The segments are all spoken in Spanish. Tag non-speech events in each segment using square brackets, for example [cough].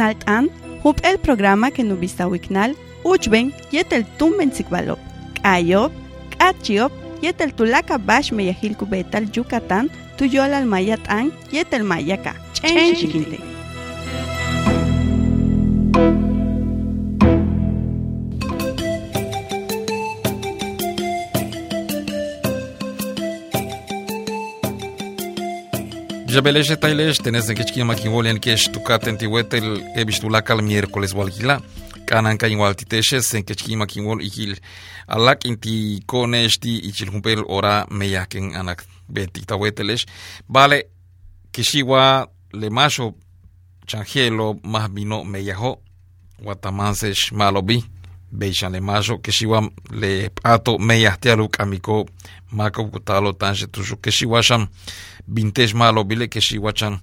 An, hup el programa que no vista wiknal, uchben, yetel tumben sikbalop, kayop, kachiop, yetel tulaka bash meyahilku betal Yucatán, tuyol al mayat an, yetel mayaka, chen chiquinte. Jabeleje tailesh tenés que chki makinwolian que tukaten tiwetel ebistulaka el miércoles walkila kanan ka igual titeshe sen que chki makinwol ikil alak inti koneshti ichil humpel ora meyaken anak betik tawetelesh vale kishiwa le macho chanjelo más vino meyajo watamansesh malobi beishan le macho kishiwa le pato meyahtialuk amiko mako kutalo tanje tuju kishiwa sham bintesh malo bile ke shiwachan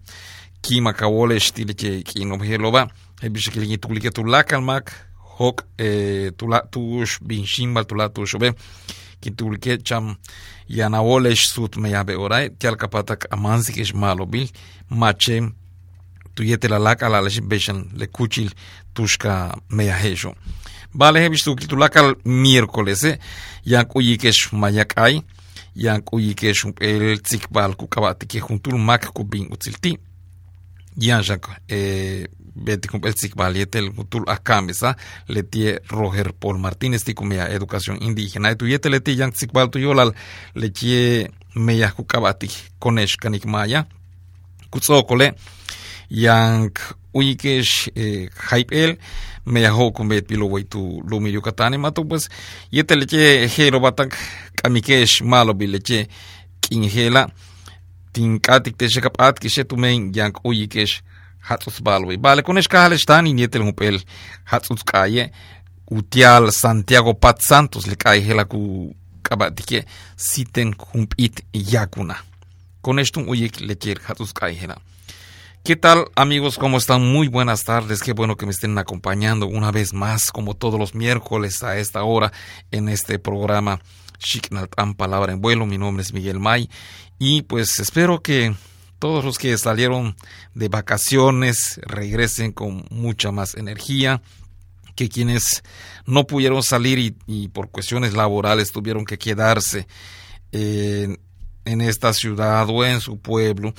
kima kawole stile ke kino heloba e bishe ke lingi tulike tulakal mak hok e tula tush bin shimbal tula tush be ki tulike cham yana wole sut me yabe orai. Tial kapatak amansi ke malo bil. Mache tu yete la laka la lesh beshan le kuchil tushka me yahejo Vale, he visto que tulakal miércoles, eh, yak uyikesh mayak ay, yan kuyi shum el tsikbal ku kabati ke juntul mak ku bin utilti yan eh el tsikbal yetel juntul akamisa le tie Roger Paul Martínez ti kumea educación indígena. Tu yetel ti yan tu yolal le tie meya ku kabati konesh kanik maya kutsokole yank uyikesh eh, hype el me yaho kumbet pilo waitu lumi yucatán mato pues yete leche jero batak kamikesh malo bi leche kinjela tinkatik te shekapat ki shetumen yank uyikesh hatsus balwe vale con escala están y nietel hupel hatsus calle utial Santiago Pat Santos le hela ku kabatike siten humpit yakuna con esto uyik lecher cae hela ¿Qué tal amigos? ¿Cómo están? Muy buenas tardes. Qué bueno que me estén acompañando una vez más, como todos los miércoles a esta hora, en este programa Shiknaltan Palabra en Vuelo. Mi nombre es Miguel May y pues espero que todos los que salieron de vacaciones regresen con mucha más energía, que quienes no pudieron salir y, por cuestiones laborales tuvieron que quedarse en, esta ciudad o en su pueblo,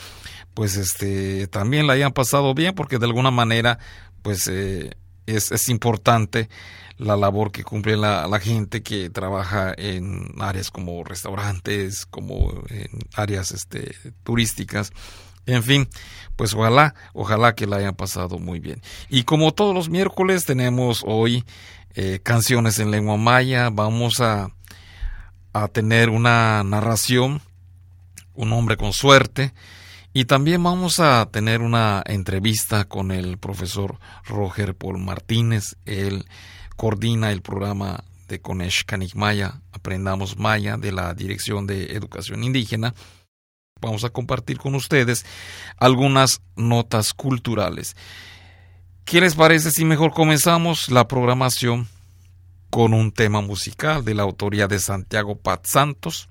pues este también la hayan pasado bien porque de alguna manera pues eh, es, importante la labor que cumple la, la, gente que trabaja en áreas como restaurantes, como en áreas este, turísticas. En fin, pues ojalá, ojalá que la hayan pasado muy bien. Y como todos los miércoles tenemos hoy eh, canciones en lengua maya, vamos a, a tener una narración, un hombre con suerte, y también vamos a tener una entrevista con el profesor Roger Paul Martínez. Él coordina el programa de Conesh Canik Maya, Aprendamos Maya, de la Dirección de Educación Indígena. Vamos a compartir con ustedes algunas notas culturales. ¿Qué les parece si mejor comenzamos la programación con un tema musical de la autoría de Santiago Pat Santos?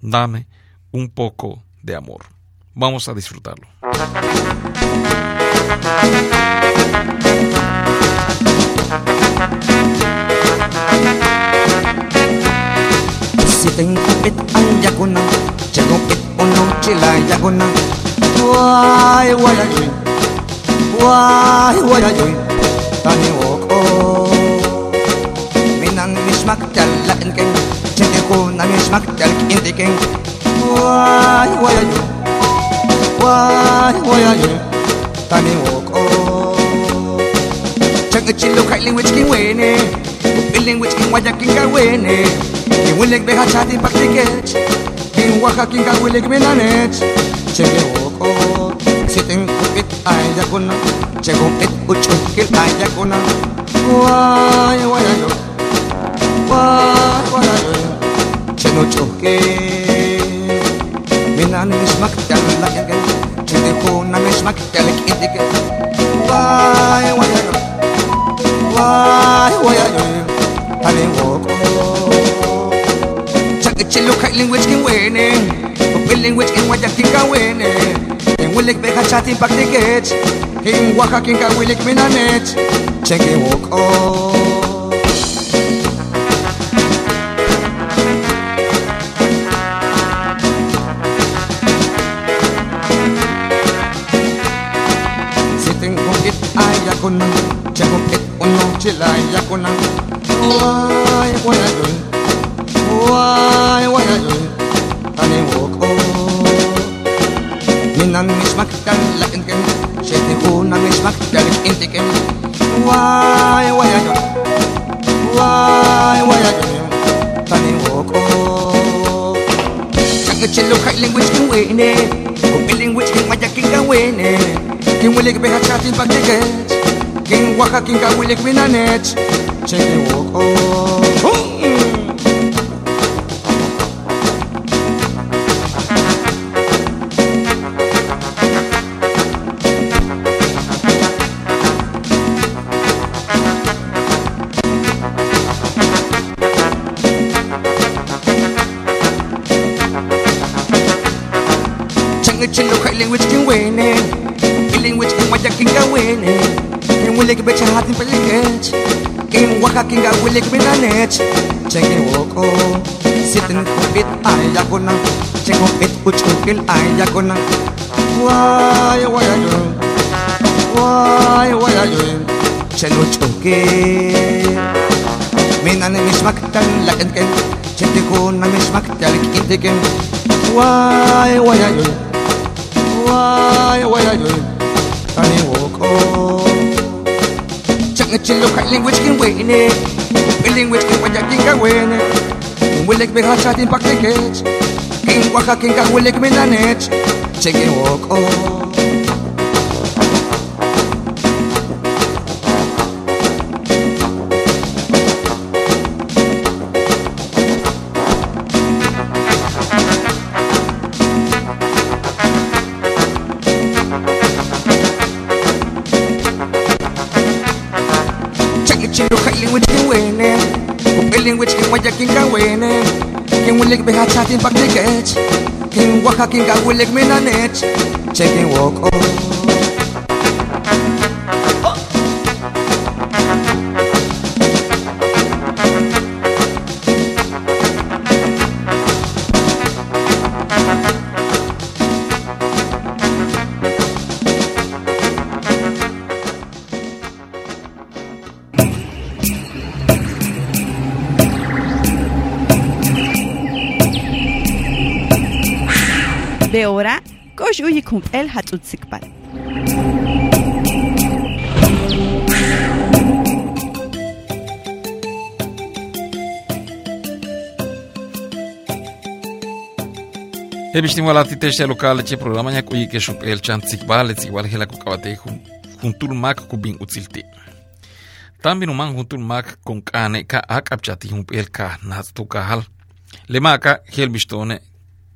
Dame un poco de amor. Vamos a disfrutarlo. [laughs] si tình biết anh ya con nang chẳng có biết ôn nong chỉ là ya con nang why why ya join why why ya join ta ni wo ko minang mismak tal la en ken chene ko na mismak tal in de ken why why ya join why why ya join ta ni wo ko chẳng ở trên lâu khách language kinh quê nè. Bên language kinh ngoài ya kinh cái quê nè. Kinguilek beha chati kiwilek behachatin paktikech Kin wahakin kawilek minanech Chegewoko sitin kupit Che no it uchukin ayakuna Wai wayayo Wai wayayo kuna Minan mismak kitike. Chidikuna mismak talik idike Wai wayayo Wai wayayo tani woko Chelo kailin which can win eh Upilin which can wajak king ka win eh King wilik beka chatin pak tikech King waka king ka wilik minanech Check it walk oh Check up it uno chila yakuna Oh yakuna dun oh, why what I do and then walk on من عم مش مكتر لكن كم شايف يكون عم مش مكتر انت كم why what I do why what I do and then walk on شكل شلو كاي لينجويج كن ويني وكل لينجويج كن ما جاكين كن ويني كن ولك بها شاتين باك تيجت كن وخا كن كاولك بنا نت شايف يوك on feeling which can win it. Feeling which can waya can go in it. Can we like better hat oh. in pellet in waka can go we like been on it check in walk on sitting for bit ay yakuna check on bit which can feel ay yakuna why why are you why why are you chelo choke minane mishmaktan lakan ken chetikuna mishmaktan kintiken why why are you why, what I do, and he walk home. Chẳng chỉ lúc khách language can win it, cái language can win, I can win it. Will it be hot shot in back the cage? King waka king, will it be manage? Check it walk home. Waya kin ka wene Kin wilik be ha chatin pak tiket Kin waka kin ka wilik minanet Chenge woko De hora, kosh uyi kumpel hatutsikpal. Hebishtim wala titesha local che programa nya kuyi ke shop el chan tsikbal tsikbal hela ku kawate hun huntul mak ku bin utsilti. Tambi no man huntul mak kon kane ka akap chati hun el ka nas tu ka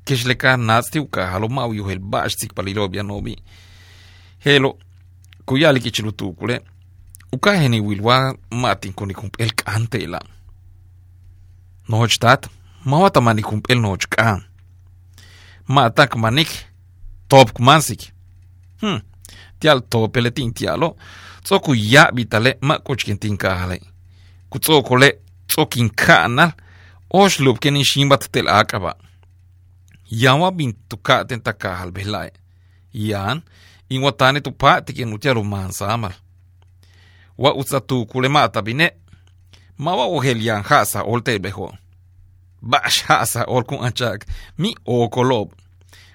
kislekaa nastiuka halo mauyu hel baastik palilobia nobi helo kuyali kichilutukule ukaheni wilwa matinkonikumpel k'antela nochtat matak manik topk topkmansik hm tial topeletin tialo tsokuyaɓitale makochkintinkajale kutzokole tzokinka'anal oxlupkenin xinbat tel'akaba yawa bin tu ka ten takahal belai yan in watane tu pa tikin utialo mansa amal. Wa utsa tu kule mata bine. Ma wa ohel yan hasa olte beho. Bash hasa ol kun achak mi okolob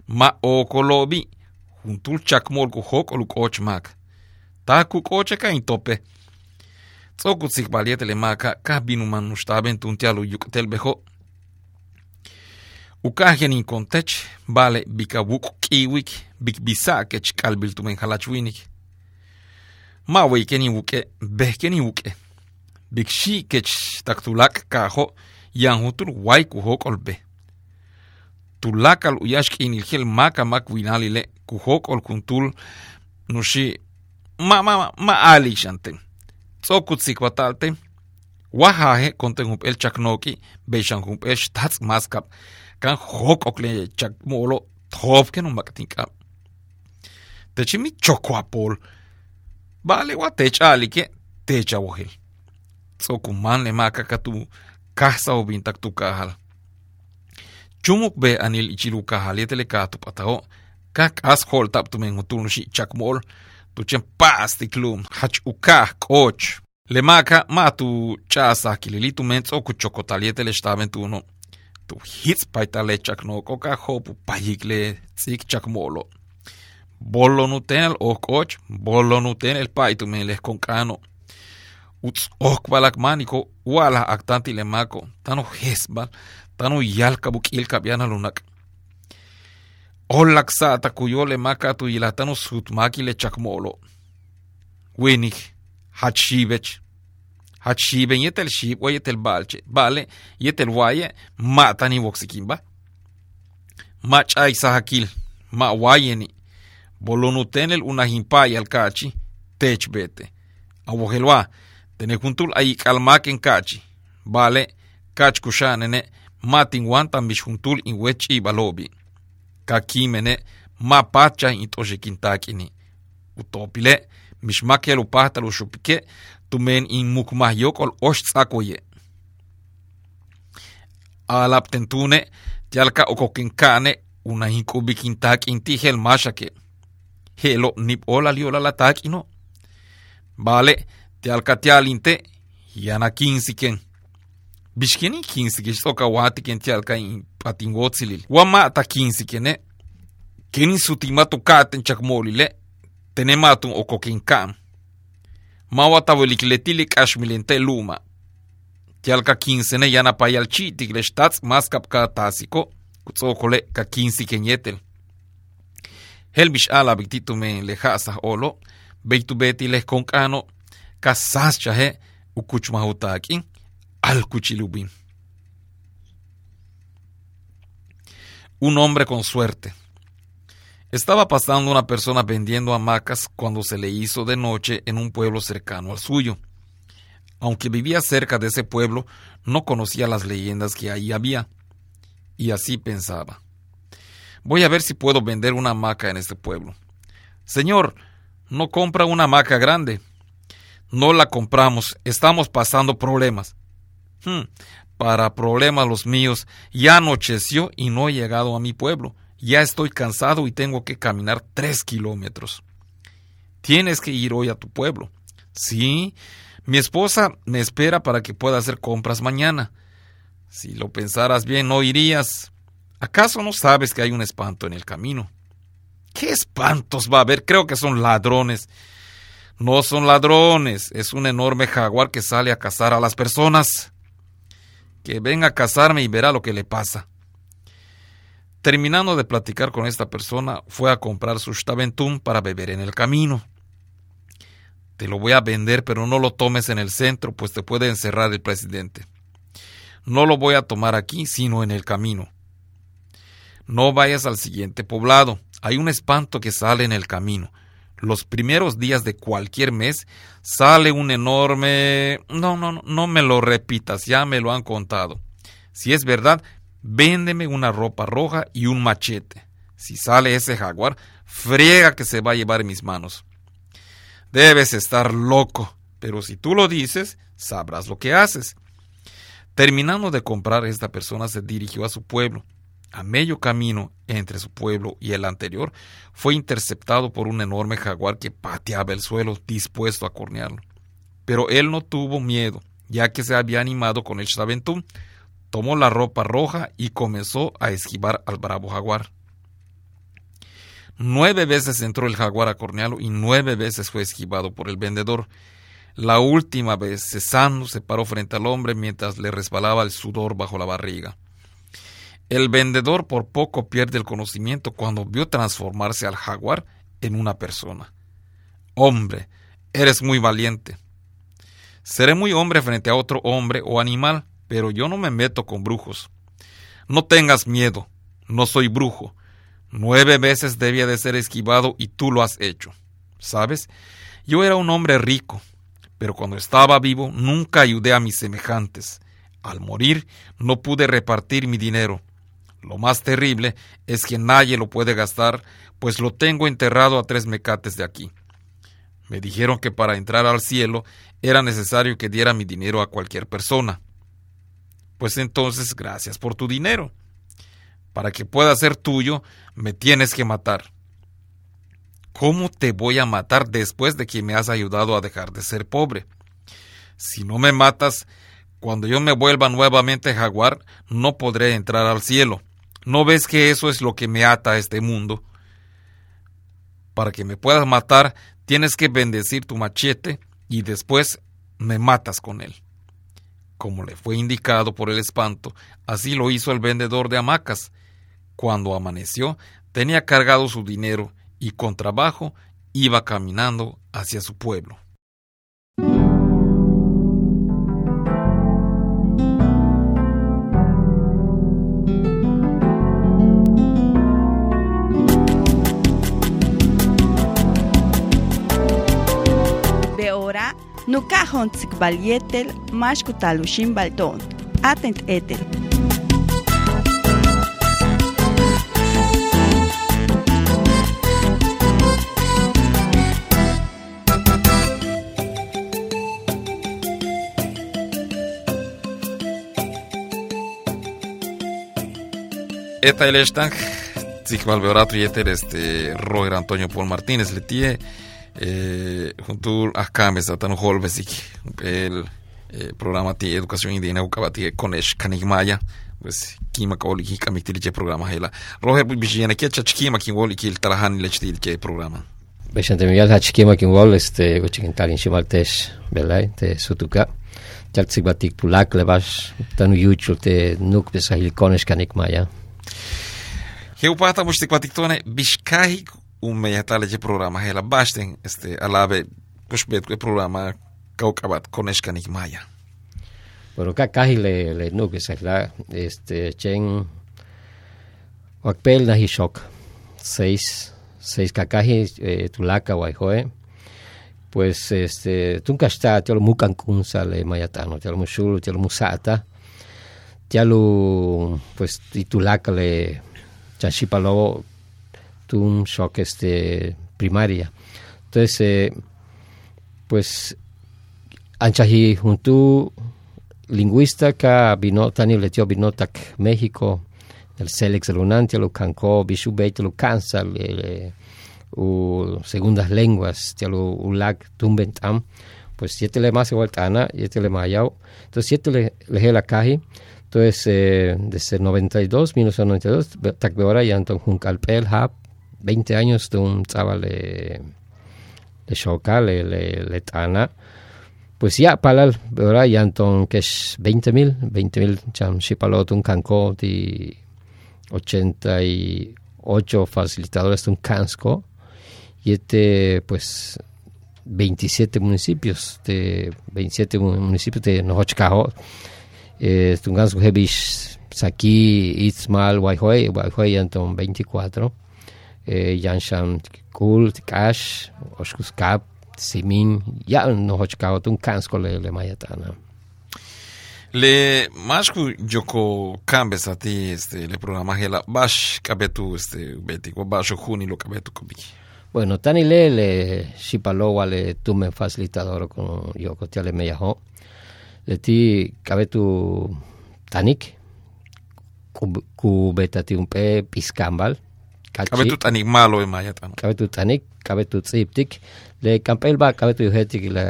ma okolobi juntul chakmol ku hok olu koch mak. Ta ku koche ka intope tsoku tsik baliete le maka. Ka binu man nushtaben tuntialu yuktel beho Ukajianin kontech, vale bikabuk kiwik, bikbisakech kalbiltumen halachwinik. Maweikeni wuke, behkeni wuke. Bikshi kech taktulak kaho, yanhutur waiku hokolbe. Tulakal uyashk inilgel maka mak winalile, kuhokol kuntul nushi ma ma ma ali shanten. Tsokutzik watalte, wahahe konten humpel chaknoki, beishan humpel shtats maskap, kan hoqoqlen jechak moolo toobken umaktinqa techimi chokuapol ba'alewa tech'aalike techawojel tz'okuman lemakaka tu kajsa obintak tukajal chumuk be anil ichilu kajalietele katup'atajo kak'as jo'olta'p tumenjutuln xi'chak mo'ol tuchen pa'astiklum jach ukaj k'och lemaka ma tu ch'asaj kilili tumen le xtaben tuno tu hitz paitale chakno coca hopu payicle chak molo. Bolo nuten el okoch, bollo nuten el paitu con cano. Uts ok balak manico, wala actanti le maco, tanu hesbal, tanu yalkabuk ilkabiana lunak. Ollak saata kuyole makatu ilatanu sutmakile chakmolo. Winik, hachivech, Hachiben yetel shib wa yetel balche, bale yetel waye, ma matani woksikimba. ma chay sahakil, ma wayeni. bolonutenel yal kachi, tech bete. Awogelwa, tenejuntul ay kalmaken kachi. bale kach kushanene, matin wantan bishuntul in wech i balobi. Kakimene, ma pacha in toshekintakini. Utopile, mishmakel pahtalu ushupike, tumen in mukmahyok ol osh tzakoye. Alap tentune, tialka okokinkane, una hinkubikin tak inti hel mashake. Helo nip ola liola la tak ino. Vale, tialka tialinte, yana kinsiken. Bishkeni kinsike, soka watiken tialka in patingotzilil. Wama ta kinsikene, eh? keni sutima tokaten chakmolile, tenematun okokinkan. Kam. Mawa tavolikletili kashmilente luma. Te alka kinsene yana payalchitik le stats maskap ka tasiko, kutzokole ka kinsiken yetel. helbish ala bictito me lejasa olo, beitu beti les concano, casas chaje, ukuchmahutakin, al cuchilubin. Un hombre con suerte. Estaba pasando una persona vendiendo hamacas cuando se le hizo de noche en un pueblo cercano al suyo. Aunque vivía cerca de ese pueblo, no conocía las leyendas que ahí había. Y así pensaba. Voy a ver si puedo vender una hamaca en este pueblo. Señor, no compra una hamaca grande. No la compramos, estamos pasando problemas. Hmm, para problemas los míos, ya anocheció y no he llegado a mi pueblo. Ya estoy cansado y tengo que caminar tres kilómetros. Tienes que ir hoy a tu pueblo. Sí, mi esposa me espera para que pueda hacer compras mañana. Si lo pensaras bien, no irías. ¿Acaso no sabes que hay un espanto en el camino? ¿Qué espantos va a haber? Creo que son ladrones. No son ladrones, es un enorme jaguar que sale a cazar a las personas. Que venga a cazarme y verá lo que le pasa. Terminando de platicar con esta persona, fue a comprar su Staventum para beber en el camino. Te lo voy a vender, pero no lo tomes en el centro, pues te puede encerrar el presidente. No lo voy a tomar aquí, sino en el camino. No vayas al siguiente poblado. Hay un espanto que sale en el camino. Los primeros días de cualquier mes sale un enorme... No, no, no, no me lo repitas, ya me lo han contado. Si es verdad, véndeme una ropa roja y un machete. Si sale ese jaguar, friega que se va a llevar mis manos. Debes estar loco, pero si tú lo dices, sabrás lo que haces. Terminando de comprar, esta persona se dirigió a su pueblo. A medio camino entre su pueblo y el anterior, fue interceptado por un enorme jaguar que pateaba el suelo, dispuesto a cornearlo. Pero él no tuvo miedo, ya que se había animado con el Shaventún, tomó la ropa roja y comenzó a esquivar al bravo jaguar. Nueve veces entró el jaguar a cornearlo y nueve veces fue esquivado por el vendedor. La última vez, cesando, se paró frente al hombre mientras le resbalaba el sudor bajo la barriga. El vendedor por poco pierde el conocimiento cuando vio transformarse al jaguar en una persona. Hombre, eres muy valiente. Seré muy hombre frente a otro hombre o animal, pero yo no me meto con brujos. No tengas miedo, no soy brujo. Nueve veces debía de ser esquivado y tú lo has hecho. ¿Sabes? Yo era un hombre rico, pero cuando estaba vivo nunca ayudé a mis semejantes. Al morir no pude repartir mi dinero. Lo más terrible es que nadie lo puede gastar, pues lo tengo enterrado a tres mecates de aquí. Me dijeron que para entrar al cielo era necesario que diera mi dinero a cualquier persona. Pues entonces, gracias por tu dinero. Para que pueda ser tuyo, me tienes que matar. ¿Cómo te voy a matar después de que me has ayudado a dejar de ser pobre? Si no me matas, cuando yo me vuelva nuevamente jaguar, no podré entrar al cielo. ¿No ves que eso es lo que me ata a este mundo? Para que me puedas matar, tienes que bendecir tu machete y después me matas con él. Como le fue indicado por el espanto, así lo hizo el vendedor de hamacas. Cuando amaneció, tenía cargado su dinero y con trabajo iba caminando hacia su pueblo. Nukajon tsikbalietel mashkutalushin balton. Atent etel. Eta el están, Tzikbal Beorato y este Roger Antonio Paul Martínez Letie junto a Cames a tan holbesik el eh, programa de educación indígena ukabati konesh kanigmaya pues kima kaoli ki kamiktil che programa hela roher bijena ke chachkima kin wol ki talahan lechtil che programa Bechante Miguel hachkima kin wol este gochikentalin shimaltesh belai te sutuka. Jaltsik batik tulak lebash tanu yuchul te nuk besahil konesh kanigmaya Heupata mustikwatik bishkahi un meijätäällä programa heillä basten este alave pushbet que programa kaukabat koneshkanik maya. Bueno, kakahi le le que se la este chen wakpel na hishok seis seis kakahi eh, tulaka pues este tunka está te lo mukan kunsa le mayatano te lo mushulu te lo musata pues titulaka le chashipalo un shock este, primaria. Entonces, eh, pues, anchahi junto lingüista que vino tani letio vino tak México, el Selex lunante lo canco, bishubeit lo cansa, u segundas lenguas, te lo ulag tumbentam, pues siete le más igual tana, siete le mayao, entonces siete le, le la caji, entonces eh, desde 92, 1992, tak ahora ya entonces un calpel hap, 20 años de un chaval de, de Shoka, le, le, le tana. Pues ya, palal, ahora ya entonces que es 20 mil, 20 mil, cham, si palot un canco de 88 facilitadores de un cansco, y este, pues, 27 municipios, de 27 municipios de Nohochcajo, eh, un cansco hebish, Saki, Itzmal, Guayhoy, Guayhoy, entonces 24 eh, Yanshan Kul, Cash, Oshkuskap, Simin, ya no hochkao un kansko le le mayatana. Le mashku joko kambes a ti este le programa hela bash kabetu este beti ko bash juni lo kabetu kubiki. Bueno, tani le le shipalo wale tume facilitador con yoko tiale meyaho. Le ti kabetu tanik kubetati un pe piskambal kabetu tanik malo e maya tan kabetu tanik kabetu tsiptik le kampel ba kabetu hetik le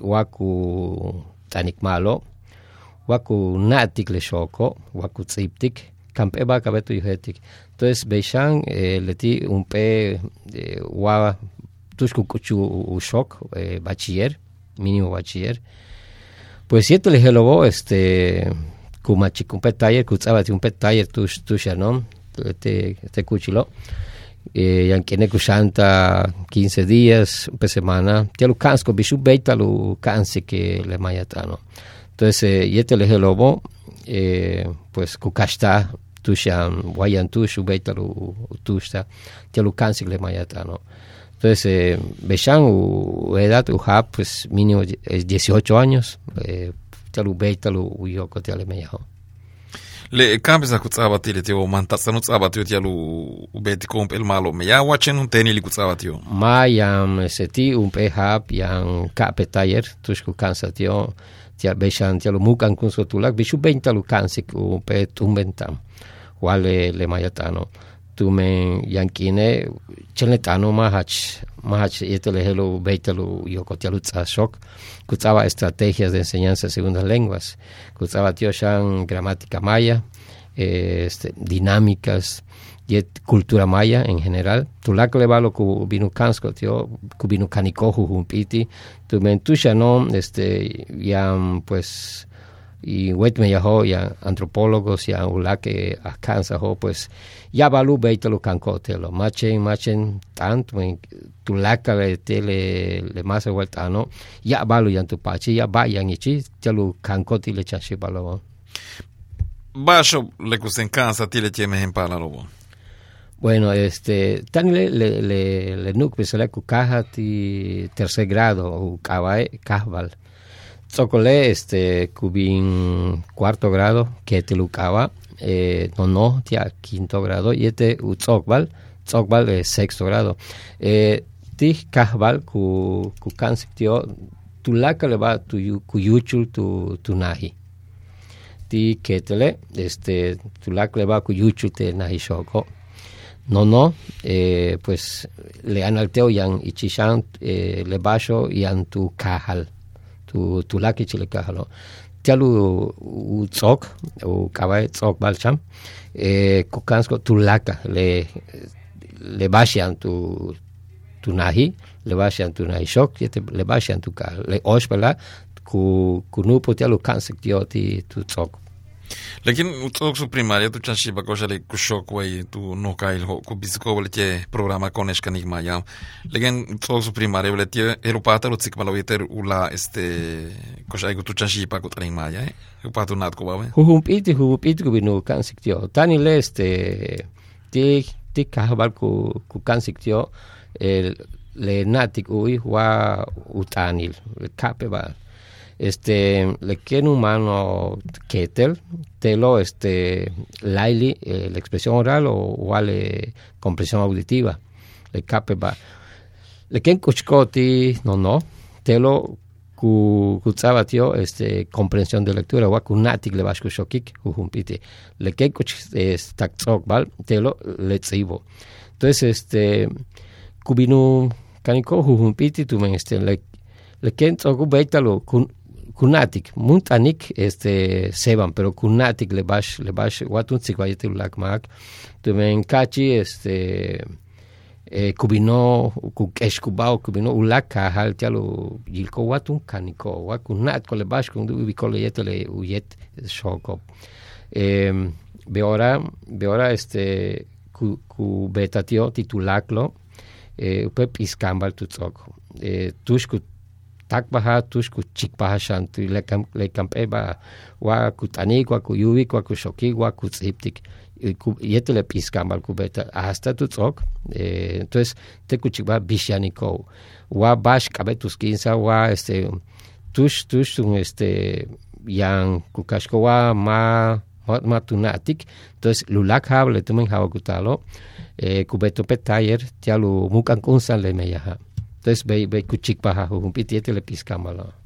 waku tanik malo. Waku natik le shoko waku tsiptik kampe ba kabetu hetik entonces beishan eh, leti un pe eh, wa tushku kuchu shok eh, bachiller mínimo bachiller pues siete le helobo este kumachi un pe taller kutsabati un pe taller tush tushanom este, este cuchilo. Eh, yanquene kushanta 15 días, una semana, te lo cansco, bisu beita lo canse que le mayatano. Entonces, eh, y este le lobo, eh, pues kukashta, tushan, wayan tushu beita lo tushta, te lo canse que le mayatano. Entonces, eh, Beshan, u edad, u pues mínimo es 18 años, eh, te lo beita lo uyoko te mayatano. Le kambisa kutsavatile tio mantatsanu tsavatio tialu ubeti kompel malo me. Ya wachen un teni li kutsavatio ma yam seti un pe hap yang kape tayer tushku kansa tio tia beshan tia lu mukan kun so tulak bishu benta lu kansik u pe tumbentam wale le mayatano tumen yankine chenetano mahach mahach yetele helo beitelu yoko tia lu shok kutsaba estrategias de enseñanza de segundas lenguas kutsaba tio shan gramática maya este, dinámicas y cultura maya en general. Tulak le valo ku binu kansko tio ku binu kanikohu humpiti. Tu mentusha no este ya pues y wetme ya ho ya antropólogos ya ulake akansa ho pues ya balu beitelo kankotelo machen machen tant men tulaka le tele le masa vuelta no ya balu ya tu pachi ya ba yang ichi telo kankoti le chashi balo Basho le kusen kansa tile tieme en pala lobo. Bueno, este, tan le, le, le, le nuk pesale ku caja ti tercer grado o kawae Tsokole, este, kubin cuarto grado, que te lucaba, eh, no, no, tia quinto grado, y este u tsokbal, tsokbal eh, sexto grado. Eh, ti kahbal ku, ku tio, tu laka le va tu, ku yuchul tu, tu nahi. Ti ketele, este, tu laka le va ku yuchul te nahi shoko. No, no, eh, pues le analteo yan ichishan eh, le basho yan tu kahal, tu, laki chile kahalo. Tialu u tzok, u kawae tzok balcham, eh, kukansko tu laka, le, le bashian tu, tu nahi, le bashian tu nahi shok, yete le bashian tu kahal. Le oshpala, ku, ku nupo tialu kansik tio ti tu tzok. Lekin utok su primaria tu chanshi ba kosha le kushok wai tu no kail ho ku bisiko wale tie programa konesh kanik maya. Lekin utok su primaria wale tie erupata lo tsik malo iter ula este ego tu chanshi pa kutaring maya eh. Erupata nat ko bawe. Huhumpiti, huhumpiti ku binu kansik tio. Tani le este, ti, ti kahabal ku, ku kansik tio, el, le natik wa utanil, kape ba este le quiere humano ketel telo este laili eh, la expresión oral o vale compresión auditiva le cape ba le quieren kuchkoti no no telo ku kutsaba tio este comprensión de lectura wa kunatik le bashku shokik uhumpiti le quieren kuch tak bal telo le tsibo. Entonces este kubinu kaniko uhumpiti tu men este le le quieren tsoku beitalo kun kunatik muntanik este seban pero kunatik le bash le bash watun tsikayete ulak mak tu men kachi este eh, kubino ku eshkubao kubino ulak kahal tialo yilko watun kaniko wa kunat ko le bash kun du bikole yete le uyet shoko eh, beora beora este ku, ku betatio titulaklo eh, upe piskambal tutsoko eh, tushku tak baha tush ku chik le kam le kampe ba wa ku tani wa wa ku shoki wa tsiptik. Yete le piskambal ku beta hasta tu tsok eh, entonces te ku chik ba bishaniko wa bash kabe tus kinsa wa este tush tush un este yang ku kashko wa ma ma tunatik. Entonces lulak hable tumen hawa kutalo eh, ku beto petayer tialu mukan kunsan le meyaha entonces be be kuchik paha hu pitiete le piskamala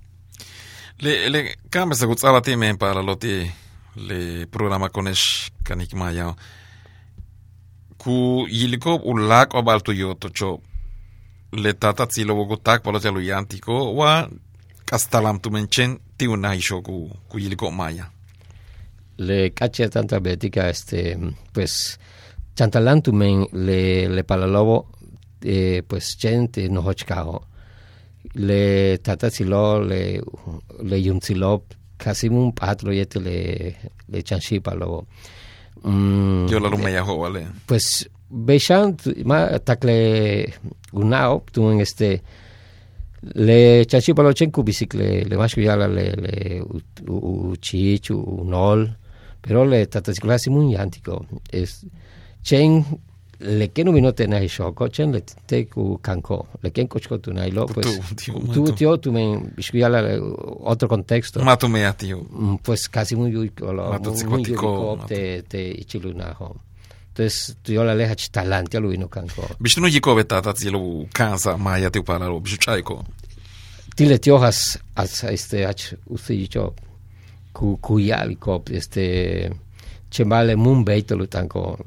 Le le kamba sa kutsaba ti men para lo ti le programa konesh kanik maya. Ku yiliko ulak o balto yoto cho le tata tsilo wogo tak palo telo yantiko wa kastalam tu menchen ti una isho ku ku yiliko maya. le cacha tanta betica este pues chantalantu men le le palalobo eh, pues gente no hochkao le tatasilo le le yumsilo casi un patro yete le le chanshipa lobo mm, Yo la lumaya ho vale. pues beshan ma takle unao tu en este le chanshipa lo chen kubisik le mashu yala le le u- u u chichu u nol pero le tatasilo casi muy antico es chen le que no vino tena hi shoko chen le te ku kanko le ken kochko tu nailo pues Tu, tío, tu men biskuya otro contexto Matu mea, tío. Mm, pues casi muy lo Matu muy muy te te ichilunajo entonces tu yo la leja chitalante lo vino kanko Bishtu no yiko beta tatzilo kansa maya te upalaro. Bishtu chaiko. tile tiojas as este ach usicho ku kuyaliko este chembale mun beitolo tanko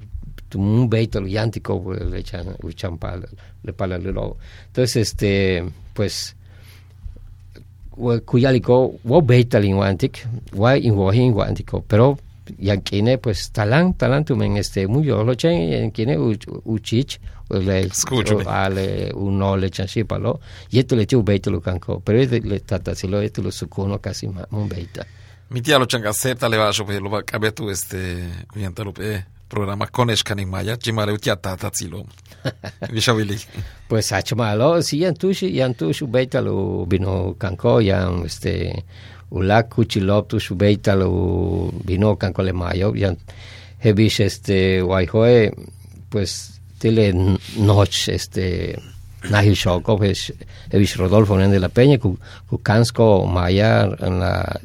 tu mun beitolo yantico le chan uchampa le pala le lo entonces este pues wa kuyaliko wo beitali wantik wa in wo hin wantico pero yankine pues talan talan tu men este muy yo lo chen yankine uchich le Escúchame. ale uno le chansi palo yeto le tiu beitolo kanko pero le le tata eto lo sukono kasi ma mun beita Mi tía lo changa acepta le va a lo va cabe tu este uyantalo programa con escaning maya chimale utia tata tzilo. Bishavili. [laughs] Pues achmalo, si yan tushi, yan tushu beitalo vino kanko, yan este ulak kuchilop tushu beitalo vino kanko le mayo, yan hebish este waihoe, pues tile noche este Nahil Shoko, pues hebish Rodolfo Nen de la Peña, ku, ku kansko maya en la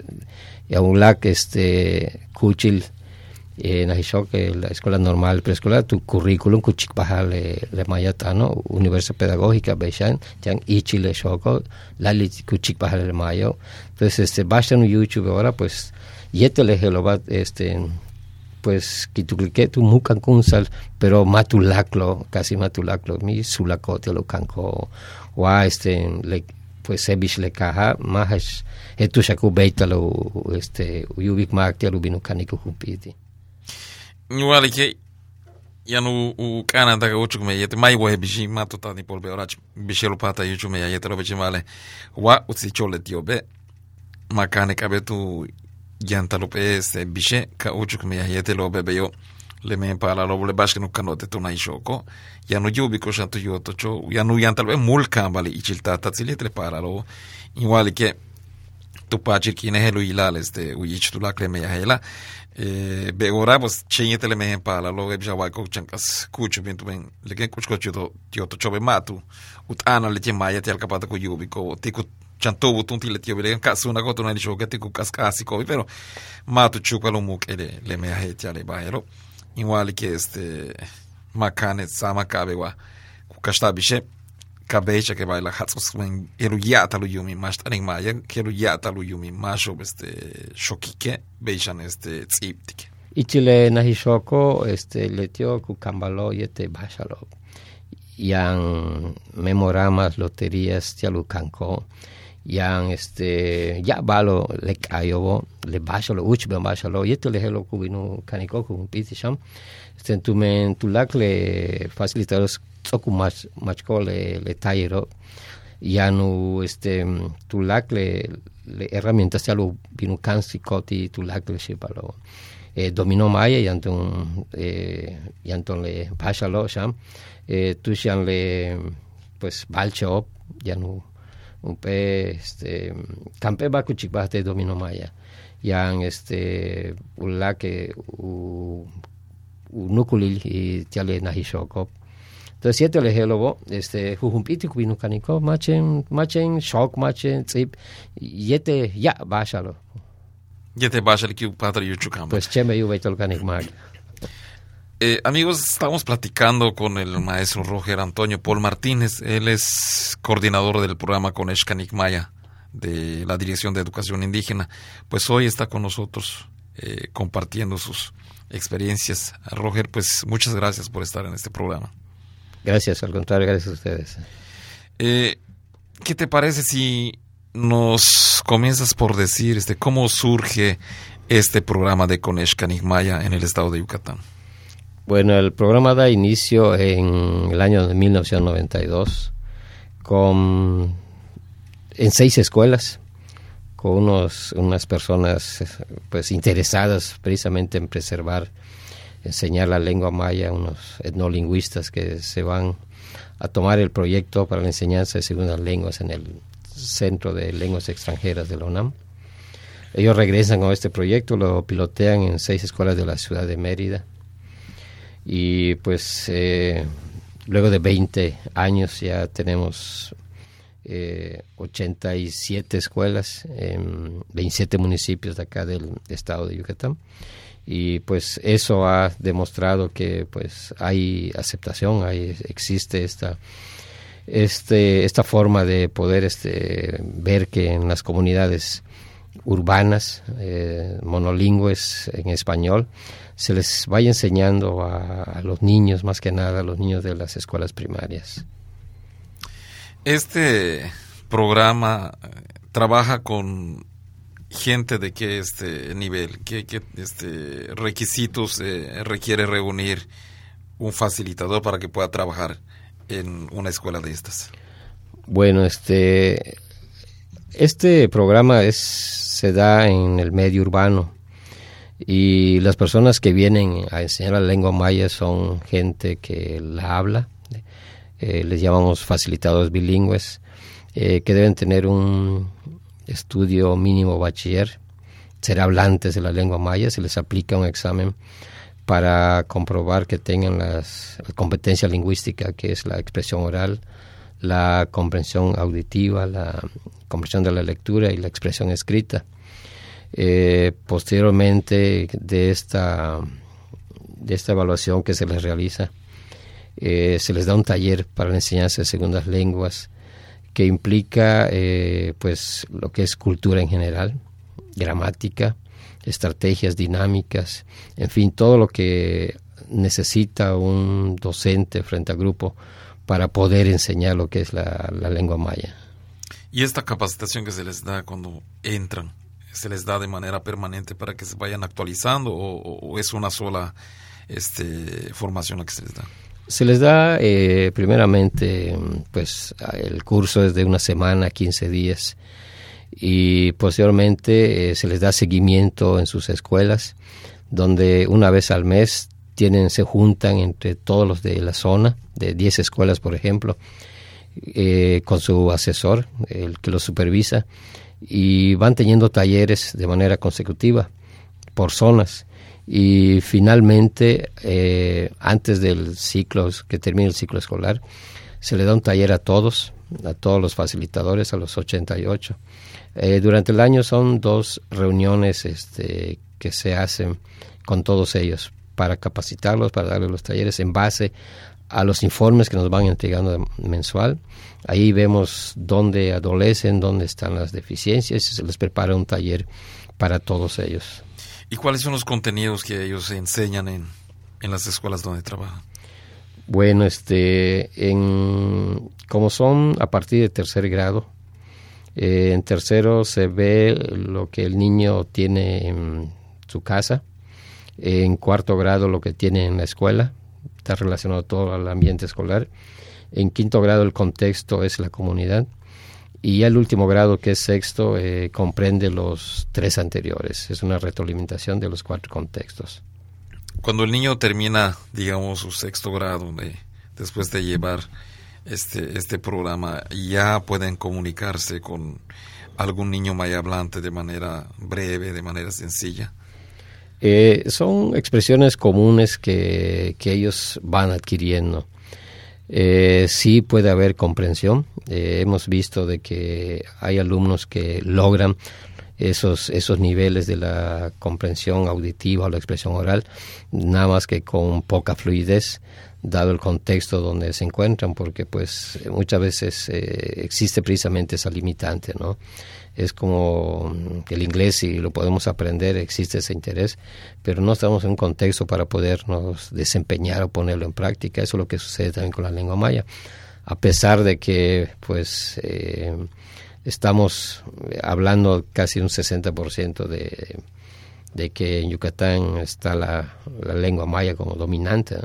ulak este kuchil eh, Nahishok, eh, la escuela normal preescolar, tu currículum kuchik baja le, le mayatano, universidad pedagógica, Beishan, yang ichi le shoko, lali kuchik baja le mayo. Entonces, este, basta en YouTube ahora, pues, yete le gelobat, este, pues, que tu mukan kunsal, pero matulaklo, casi matulaklo, mi sulakote lo kanko, wa, este, le, pues, sebish le caja, más, etu shaku beitalo, este, uyubik makti alubino kaniko kumpiti. Igual que ya no u kana daga uchu me yete mai wo bishi mato ta ni polbe orach bishelo pata yuchu me yete lo bichi male. Wa utsi chole tio be makane kabe tu yanta lo pe se bishe ka uchu me yete lo bebe yo. Le me pala lo le bash no kanote tu nai shoko. Ya no yubi ko shantu yo to cho ya no yanta lo be mul kambali ichilta ta tsiletre para lo. Igual que tu pachi kine helu ilal este uyich tu la hela eh be ora pues chenyete le mehen pala lo ge jawa ko chankas kuchu bin tu ben le gen kuchu kuchu to tio to chobe matu ut ana le tie maya tie al kapata ko yubi ko tiku chanto butun ti le tio be ka su una ko to na lisho ke tiku kaskasi ko pero matu chuka lo muk ele le me he tie le baero igual que este makane sama kabe wa ku kashta bishe kabecha que baila hatsos men elu yata lu yumi mas taning maya que elu yata lu yumi masho este shokike beishan este tsiptike Ichile nahishoko este letio ku kambalo yete bashalo. Yang memoramas loterías tialu kanko. Yang este ya balo le kayobo le bashalo uchbe bashalo yete le helo ku binu kaniko ku piti sham. Este tu men facilitaros tsoku mach machko le le tayero. Ya no este tu lak le le herramientas tialu binu kansi koti tu lak le shipalo eh, dominó maya y anton eh, y anton le bájalo sham eh, tu shan le pues balche op ya no un pe este campe ba kuchik ba te dominó maya yan este que u u nukulil y tiale na hishoko entonces siete le helobo este jujumpiti kubinu kaniko machen machen shock machen tsip yete ya bájalo yete bashal ki padre yuchukam pues cheme yu veitol kanik mag eh, amigos estamos platicando con el maestro Roger Antonio Paul Martínez. Él es coordinador del programa con Kanik Maya de la Dirección de Educación Indígena. Pues hoy está con nosotros eh, compartiendo sus experiencias. Roger pues muchas gracias por estar en este programa Gracias, al contrario, gracias a ustedes. Eh, ¿Qué te parece si nos comienzas por decir este cómo surge este programa de Conesh Canigmaya en el estado de Yucatán? Bueno, el programa da inicio en el año de 1992 con en seis escuelas con unos unas personas pues interesadas precisamente en preservar enseñar la lengua maya, unos etnolingüistas que se van a tomar el proyecto para la enseñanza de segundas lenguas en el Centro de Lenguas Extranjeras de la UNAM. Ellos regresan con este proyecto, lo pilotean en seis escuelas de la ciudad de Mérida. Y pues eh, luego de 20 años ya tenemos eh, 87 escuelas en 27 municipios de acá del estado de Yucatán y pues eso ha demostrado que pues hay aceptación, hay existe esta este esta forma de poder este ver que en las comunidades urbanas eh, monolingües en español se les vaya enseñando a, a los niños más que nada a los niños de las escuelas primarias. Este programa eh, trabaja con gente de qué este nivel, qué, qué este requisitos eh, requiere reunir un facilitador para que pueda trabajar en una escuela de estas. Bueno, este este programa es se da en el medio urbano y las personas que vienen a enseñar la lengua maya son gente que la habla, eh, les llamamos facilitadores bilingües, eh, que deben tener un estudio mínimo bachiller, ser hablantes de la lengua maya, se les aplica un examen para comprobar que tengan las, la competencia lingüística, que es la expresión oral, la comprensión auditiva, la comprensión de la lectura y la expresión escrita. Eh, posteriormente de esta, de esta evaluación que se les realiza, eh, se les da un taller para la enseñanza de segundas lenguas que implica eh, pues lo que es cultura en general, gramática, estrategias dinámicas, en fin, todo lo que necesita un docente frente al grupo para poder enseñar lo que es la, lengua maya. ¿Y esta capacitación que se les da cuando entran, se les da de manera permanente para que se vayan actualizando o, o es una sola este, formación la que se les da? Se les da eh, primeramente, pues el curso es de una semana, 15 días, y posteriormente eh, se les da seguimiento en sus escuelas, donde una vez al mes tienen, se juntan entre todos los de la zona, de 10 escuelas por ejemplo, eh, con su asesor, el que los supervisa, y van teniendo talleres de manera consecutiva por zonas y finalmente, eh, antes del ciclo, que termine el ciclo escolar, se le da un taller a todos, a todos los facilitadores, a los 88. Eh, durante el año son dos reuniones este, que se hacen con todos ellos para capacitarlos, para darles los talleres en base a los informes que nos van entregando mensual. Ahí vemos dónde adolecen, dónde están las deficiencias y se les prepara un taller para todos ellos. ¿Y cuáles son los contenidos que ellos enseñan en, en las escuelas donde trabajan? Bueno, este, en, como son a partir de tercer grado, eh, en tercero se ve lo que el niño tiene en su casa, en cuarto grado lo que tiene en la escuela, está relacionado todo al ambiente escolar, en quinto grado el contexto es la comunidad, y ya el último grado, que es sexto, eh, comprende los tres anteriores. Es una retroalimentación de los cuatro contextos. Cuando el niño termina, digamos, su sexto grado, de, después de llevar este, este programa, ya pueden comunicarse con algún niño maya hablante de manera breve, de manera sencilla. Eh, son expresiones comunes que, que ellos van adquiriendo. Eh, sí puede haber comprensión. Eh, hemos visto de que hay alumnos que logran esos, esos niveles de la comprensión auditiva o la expresión oral, nada más que con poca fluidez, dado el contexto donde se encuentran, porque pues muchas veces eh, existe precisamente esa limitante, ¿no? es como el inglés, si lo podemos aprender, existe ese interés, pero no estamos en un contexto para podernos desempeñar o ponerlo en práctica. Eso es lo que sucede también con la lengua maya. A pesar de que, pues, eh, estamos hablando casi un 60% de, de que en Yucatán está la lengua maya como dominante.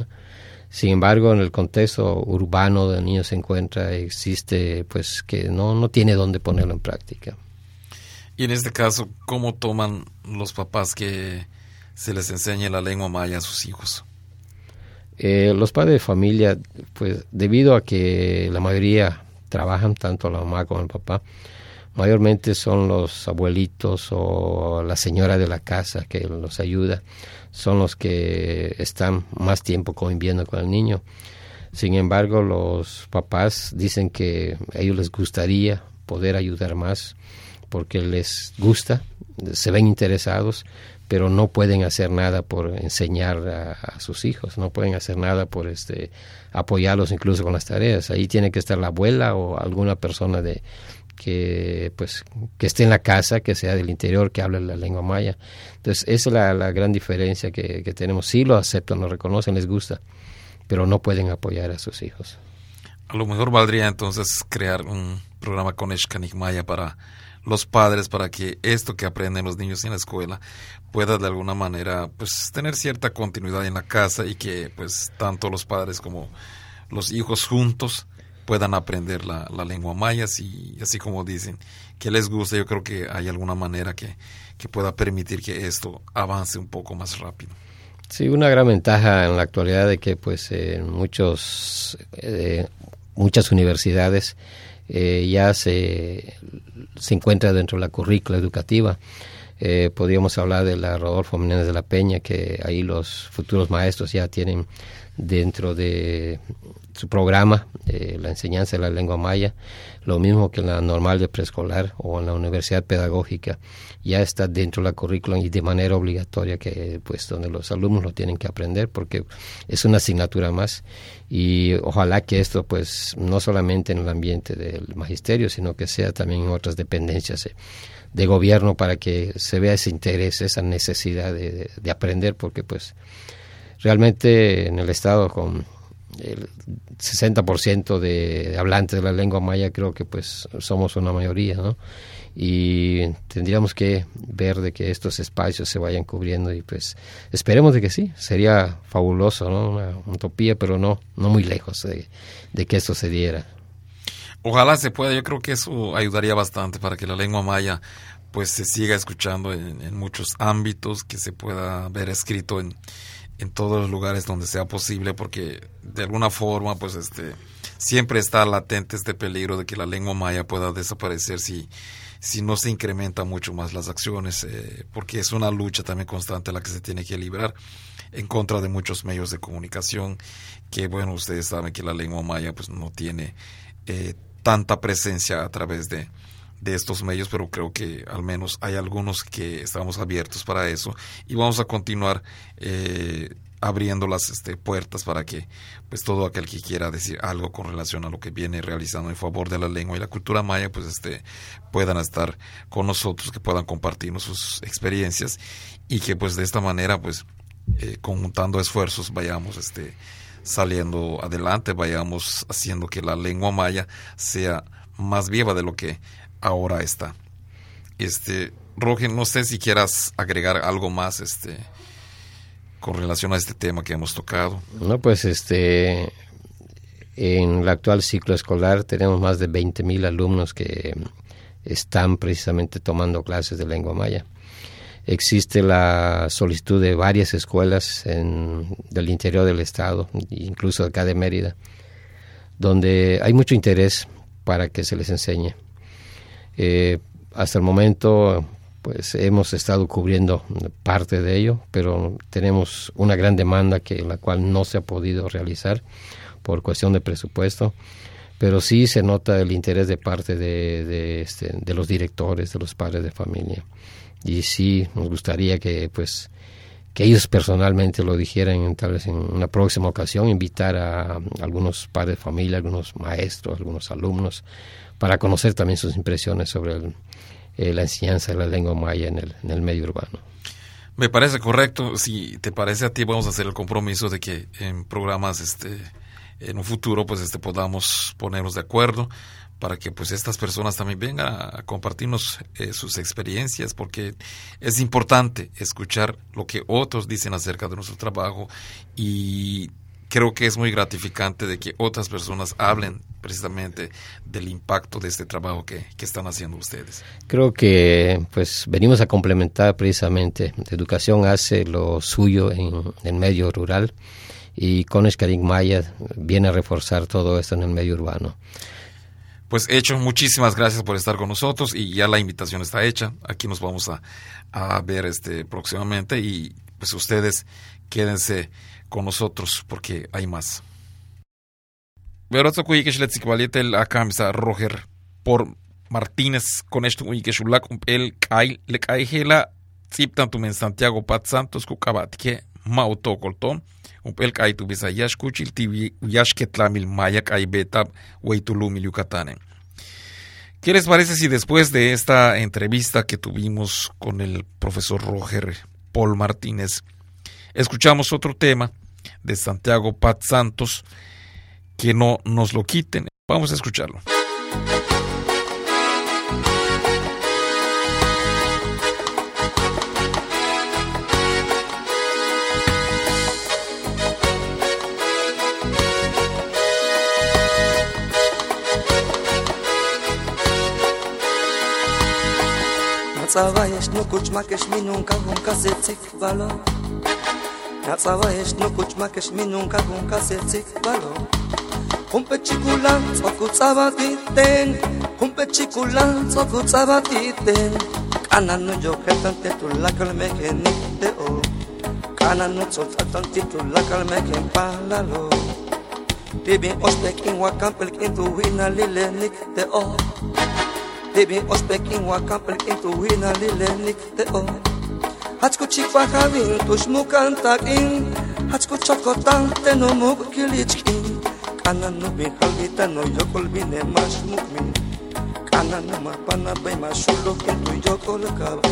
Sin embargo, en el contexto urbano donde el niño se encuentra, existe, pues, que no, no tiene dónde ponerlo en práctica. Y en este caso, ¿cómo toman los papás que se les enseñe la lengua maya a sus hijos? Eh, los padres de familia, pues debido a que la mayoría trabajan, tanto la mamá como el papá, mayormente son los abuelitos o la señora de la casa que los ayuda, son los que están más tiempo conviviendo con el niño. Sin embargo, los papás dicen que a ellos les gustaría poder ayudar más porque les gusta, se ven interesados, pero no pueden hacer nada por enseñar a, sus hijos, no pueden hacer nada por este apoyarlos incluso con las tareas. Ahí tiene que estar la abuela o alguna persona de que pues que esté en la casa, que sea del interior, que hable la lengua maya. Entonces, esa es la, la gran diferencia que, que, tenemos. Sí lo aceptan, lo reconocen, les gusta, pero no pueden apoyar a sus hijos. A lo mejor valdría entonces crear un programa con Eshkanik Maya para los padres para que esto que aprenden los niños en la escuela pueda de alguna manera pues tener cierta continuidad en la casa y que pues tanto los padres como los hijos juntos puedan aprender la, lengua maya y así como dicen que les gusta yo creo que hay alguna manera que, que pueda permitir que esto avance un poco más rápido sí una gran ventaja en la actualidad de que pues en muchos eh, muchas universidades eh, ya se, se encuentra dentro de la currícula educativa. Eh, podríamos hablar de la Rodolfo Menéndez de la Peña, que ahí los futuros maestros ya tienen dentro de su programa eh, la enseñanza de la lengua maya, lo mismo que en la normal de preescolar o en la universidad pedagógica, ya está dentro de la currícula y de manera obligatoria que pues donde los alumnos lo tienen que aprender porque es una asignatura más. Y ojalá que esto pues no solamente en el ambiente del magisterio, sino que sea también en otras dependencias de gobierno para que se vea ese interés, esa necesidad de, de aprender porque pues realmente en el estado con el 60% de, hablantes de la lengua maya creo que pues somos una mayoría, ¿no? Y tendríamos que ver de que estos espacios se vayan cubriendo y pues esperemos de que sí, sería fabuloso, ¿no? Una utopía, pero no, no muy lejos de, de que esto se diera. Ojalá se pueda, yo creo que eso ayudaría bastante para que la lengua maya pues se siga escuchando en, en muchos ámbitos, que se pueda ver escrito en, en todos los lugares donde sea posible porque de alguna forma pues este siempre está latente este peligro de que la lengua maya pueda desaparecer si si no se incrementa mucho más las acciones eh, porque es una lucha también constante la que se tiene que librar en contra de muchos medios de comunicación que bueno ustedes saben que la lengua maya pues no tiene eh, tanta presencia a través de de estos medios, pero creo que al menos hay algunos que estamos abiertos para eso. Y vamos a continuar eh, abriendo las este, puertas para que pues todo aquel que quiera decir algo con relación a lo que viene realizando en favor de la lengua y la cultura maya pues este puedan estar con nosotros que puedan compartirnos sus experiencias y que pues de esta manera pues eh, conjuntando esfuerzos vayamos este saliendo adelante vayamos haciendo que la lengua maya sea más viva de lo que ahora está. Este, Roger, no sé si quieras agregar algo más este con relación a este tema que hemos tocado. No, pues este en el actual ciclo escolar tenemos más de 20.000 alumnos que están precisamente tomando clases de lengua maya. Existe la solicitud de varias escuelas en, del interior del estado, incluso acá de Mérida, donde hay mucho interés para que se les enseñe. Eh, hasta el momento, pues hemos estado cubriendo parte de ello, pero tenemos una gran demanda que la cual no se ha podido realizar por cuestión de presupuesto. Pero sí se nota el interés de parte de, este, los directores, de los padres de familia. Y sí nos gustaría que, pues, que ellos personalmente lo dijeran tal vez en una próxima ocasión, invitar a algunos padres de familia, algunos maestros, algunos alumnos, para conocer también sus impresiones sobre eh, la enseñanza de la lengua maya en el, en el medio urbano. Me parece correcto. Si te parece a ti, vamos a hacer el compromiso de que en programas este en un futuro pues este podamos ponernos de acuerdo para que pues estas personas también vengan a compartirnos eh, sus experiencias porque es importante escuchar lo que otros dicen acerca de nuestro trabajo y creo que es muy gratificante de que otras personas hablen precisamente del impacto de este trabajo que, están haciendo ustedes. Creo que pues venimos a complementar precisamente. Educación hace lo suyo en el medio rural y con Escarín Maya viene a reforzar todo esto en el medio urbano. Pues hecho, muchísimas gracias por estar con nosotros y ya la invitación está hecha. Aquí nos vamos a, a ver este próximamente y pues ustedes quédense con nosotros porque hay más. Verozo kuyikish letzikvalitel akamsa Roger por Martínez con esto uyikishulak el kai le kaijela tziptan tumen Santiago Pat Santos kukabatke mauto colton umpel kai tu yash kuchil ti yash ketlamil maya kai beta weitulumil yucatanen. ¿Qué les parece si después de esta entrevista que tuvimos con el profesor Roger Paul Martínez, escuchamos otro tema de Santiago Pat Santos, que no nos lo quiten? Vamos a escucharlo. Nacałajesz no choć makesz minunka gunka serce balo Kumpecikula co kucała titen Kumpecikula co kucała titen Kananu yo ketan titula kalme que ni de o Cana nu țofă Kananu so tatan titula kalme que palalo Tibin ospek in wakampel into wina lile nik te o Tibin ospek in wakampel into wina lile nik de o Hatskochikpajawin tuxmukantakin Hatskochakotanten omokilichkin Kananubin jalgitan oyokolbine masmukmin Kananamapanabe masulokin tuyokolkab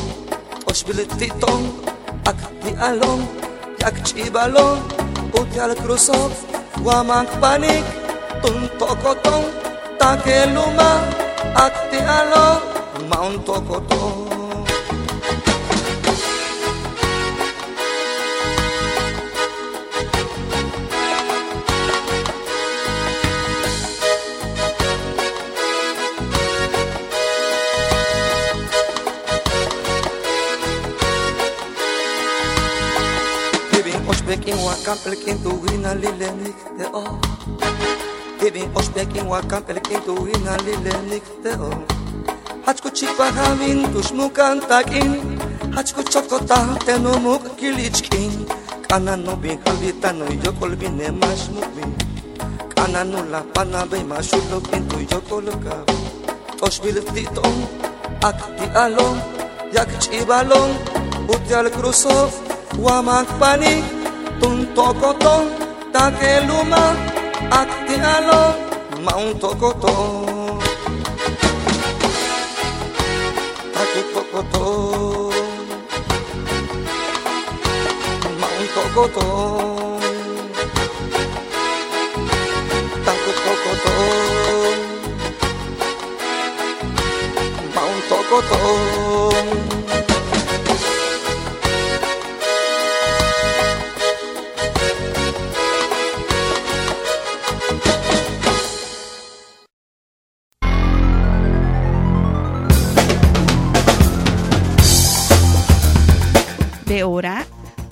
Oxbilititon aktialon yakchibalon Utialkrusov huamankpanik Tuntokoton takeluma aktialon Mount Okoton wakam pelkin to wina lile nik te o Ibin ospekin wakam pelkin to wina lile nik te o Hatsko chipa hamin tushmukan takin Hatsko chokota teno muk kilichkin. Kana no bin halbita no yokol bin e mashmuk bin Kana no la pana be mashulo bin tu yokol ka. Toshbil titon ak ti alon Yak chibalon Utial krusov Wamak panik Tun tokoto takeluma aktialo maun tokoto Taku tokoto Maun tokoto Taku tokoto Maun tokoto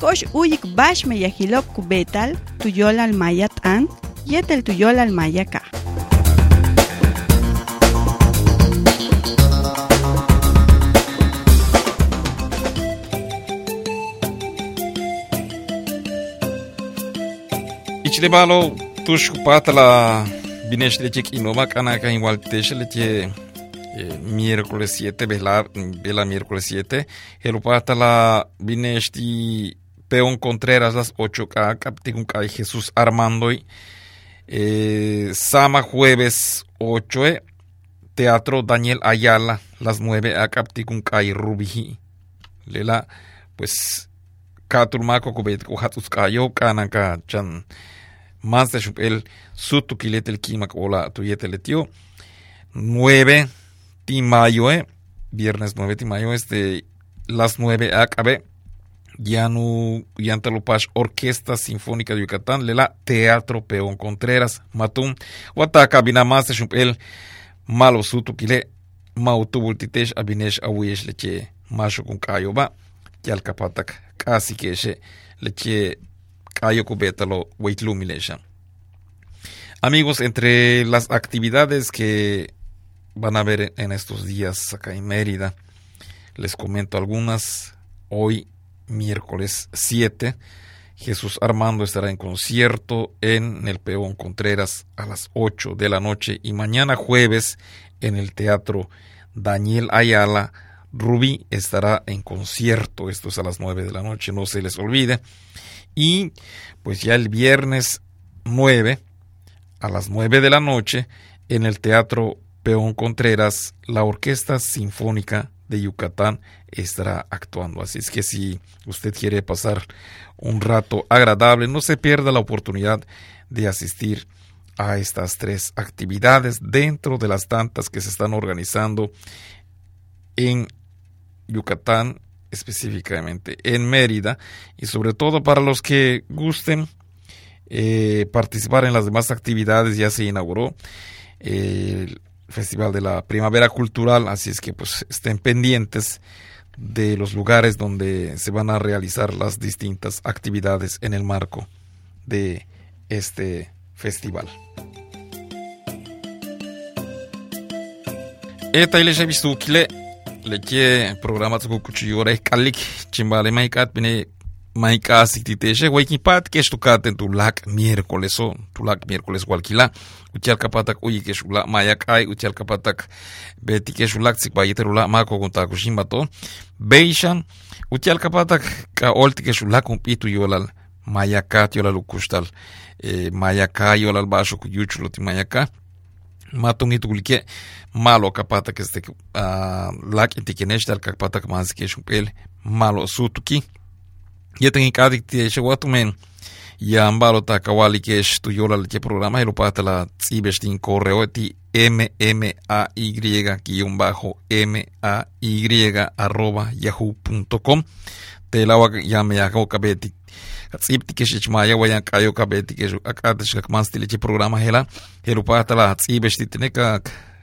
kosh uyik bash me yahilop kubetal, tuyol al mayat an, yetel tuyol al mayaka. Ichlebalo tush patla binesh leche inova kana kan igual tesh leche miércoles 7 vela miércoles 7 el ti Peón Contreras las 8 ka kaptikun kai Jesús Armando y eh, Sama jueves 8 eh, Teatro Daniel Ayala las 9 a kai Rubiji lela pues katurmako kubet kuhatus kayo kanaka chan más de el sutu kilete el kimak ola tuyete le tío 9 de mayo eh. Viernes 9 de mayo este las 9 acabe Yanu Yantalupash Orquesta Sinfónica de Yucatán Lela Teatro Peón Contreras Matum Wataka Binamas de el Malo Sutu Kile Mautu Bultitesh Abinesh Awish Leche Masho con Kayo ba Yalkapatak Casi que Leche Kayo Kubetalo Weitlumilesha Amigos, entre las actividades que van a ver en estos días acá en Mérida. Les comento algunas. Hoy, miércoles 7, Jesús Armando estará en concierto en el Peón Contreras a las 8 de la noche y mañana jueves en el Teatro Daniel Ayala. Rubí estará en concierto, esto es a las 9 de la noche, no se les olvide. Y pues ya el viernes 9 a las 9 de la noche en el Teatro Peón Contreras, la Orquesta Sinfónica Yucatán estará actuando. Así es que si usted quiere pasar un rato agradable, no se pierda la oportunidad de asistir a estas tres actividades dentro de las tantas que se están organizando en Yucatán, específicamente en Mérida, y sobre todo para los que gusten eh, participar en las demás actividades, ya se inauguró el Festival de la Primavera Cultural, así es que pues estén pendientes de los lugares donde se van a realizar las distintas actividades en el marco de este festival. Eta ile se visto kile le que programa tsuku kuchiyore kalik chimbale maikat bine maika sititeshe waikipat que estukat en tu lak miércoles o tu lak miércoles walkila uchal kapatak uyi que shula mayak ay uchal kapatak beti que shulak sik bayiterula mako kunta kushimbato beishan uchal kapatak ka olti que shulak un pitu yolal mayakat yolal ukustal eh, mayaka yolal basho kuyuchulo ti mayaka matong itulke malo kapata que este uh, lak intikeneshtal kapata más que shumpel malo sutuki Yeten ikadik tie shewatumen ya ambalo ta kawali kesh tu yola le programa y lo pata la tsibestin correo ti m m a y guion bajo m a y arroba yahoo.com te la ya me hago kabeti tsibti kesh chmaya wayan kayo kabeti kesh akata shak manstile che programa hela helo pata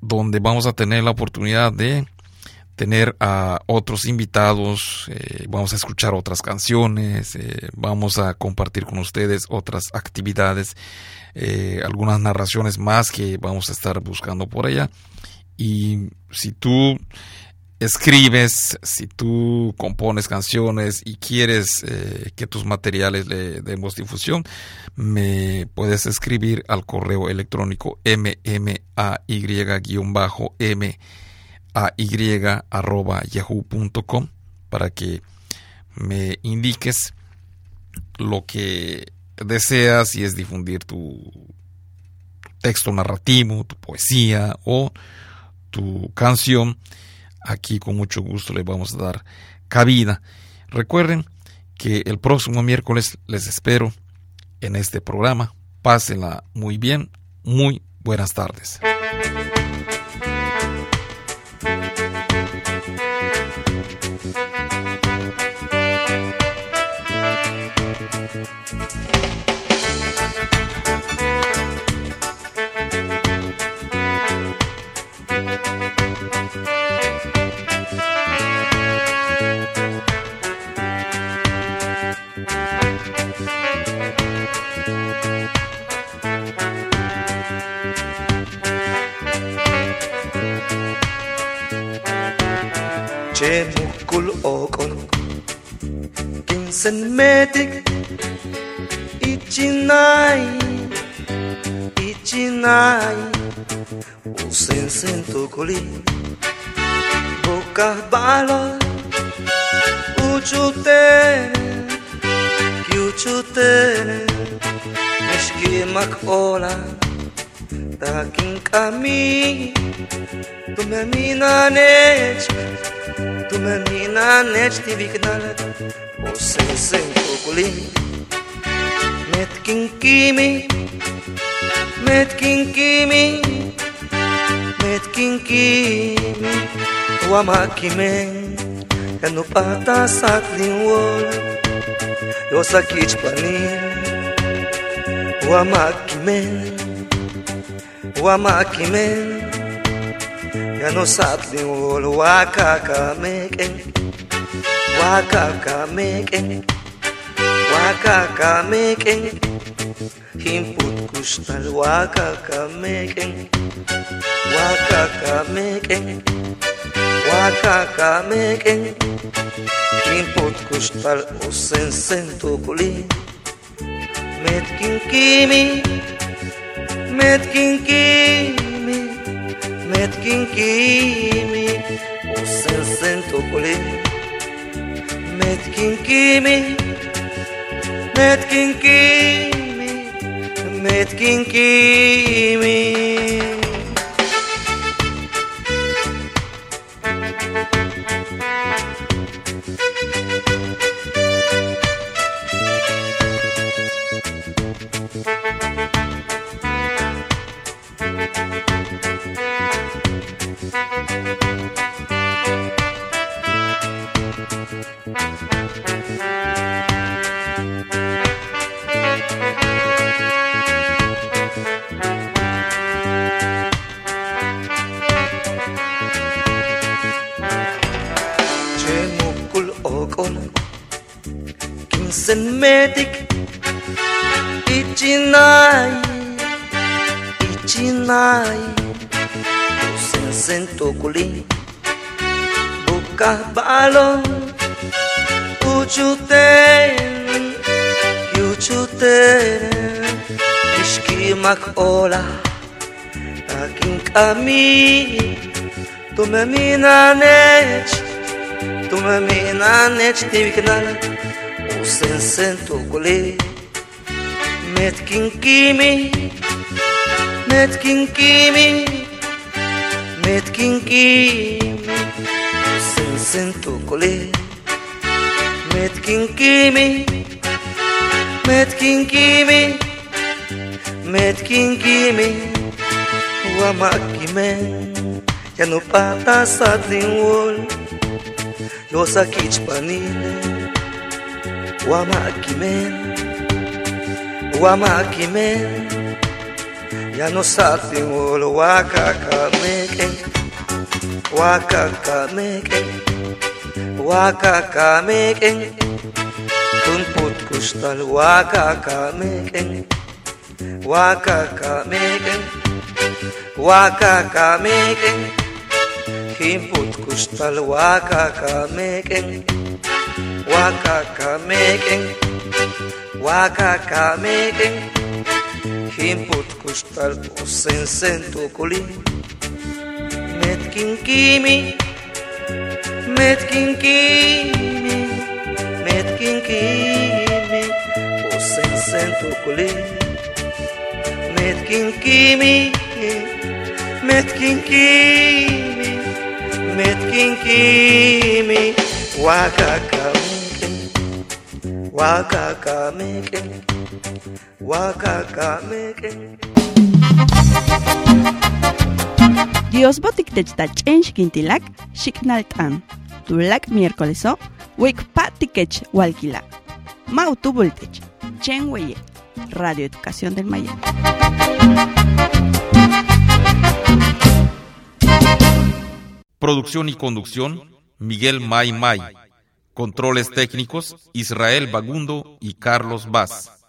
donde vamos a tener la oportunidad de tener a otros invitados, eh, vamos a escuchar otras canciones, eh, vamos a compartir con ustedes otras actividades, eh, algunas narraciones más que vamos a estar buscando por allá. Y si tú escribes, si tú compones canciones y quieres eh, que tus materiales le demos difusión, me puedes escribir al correo electrónico mmay-m ay arroba yahoo.com para que me indiques lo que deseas, si es difundir tu texto narrativo, tu poesía o tu canción. Aquí con mucho gusto le vamos a dar cabida. Recuerden que el próximo miércoles les espero en este programa. Pásenla muy bien. Muy buenas tardes. جيبه كل kinsen Kinsan metik Ichinay Ichinay Usin sin tukuli Bukah balot Uchutere Kiuchutere Mishkimak olam takin kami. Tumiaminanech Tumiaminanech nećti vih narat Bosen Me kokolimi Metkin kimi Metkin kimi Metkin kimi Uamaki É no pata satlin wola Yosa kich O Uamaki men Uamaki men Gano saat ni wolo waka ka Waka ka Waka ka Himput kustal waka ka making Waka ka Waka ka Himput kustal usen sentukuli Metkin kimi met kimi Met kinkimi Usen sentukuli Met kinkimi Met kinkimi Met kinkimi Coca-Cola Taking kami Tumemi na neč Tumemi na neč Ти викнала Осен сен тоголи Меткин кими Меткин кими Меткин кими Осен сен тоголи Metkin kimi Metkin kimi Metkingimi wa makime Yano pata sa dinwol Yo sa kichpanile wa makime Wa makime Yano sa dinwol wa kakameke Wa kakameke Wa kakameke Kumput kustal wa kakameke Waka ka meken Waka ka meken Himput kustal waka ka meken Waka ka meken Waka ka meken Himput kustal posen sento tukulin Metkin kimi Metkin kimi Metkin kimi Posen sen tukulin Metkin Met kinkimi Met kinkimi Met kinkimi Wakakameken Wakakameken Wakakameken Dios botik techta chen xkintilak, xiknaltan. Tulak miércoleso, wik patikech walkila. Mau tubultech, chen weye. Radio Educación del Maya. Producción y conducción, Miguel May May. Controles técnicos, Israel Bagundo y Carlos Vaz.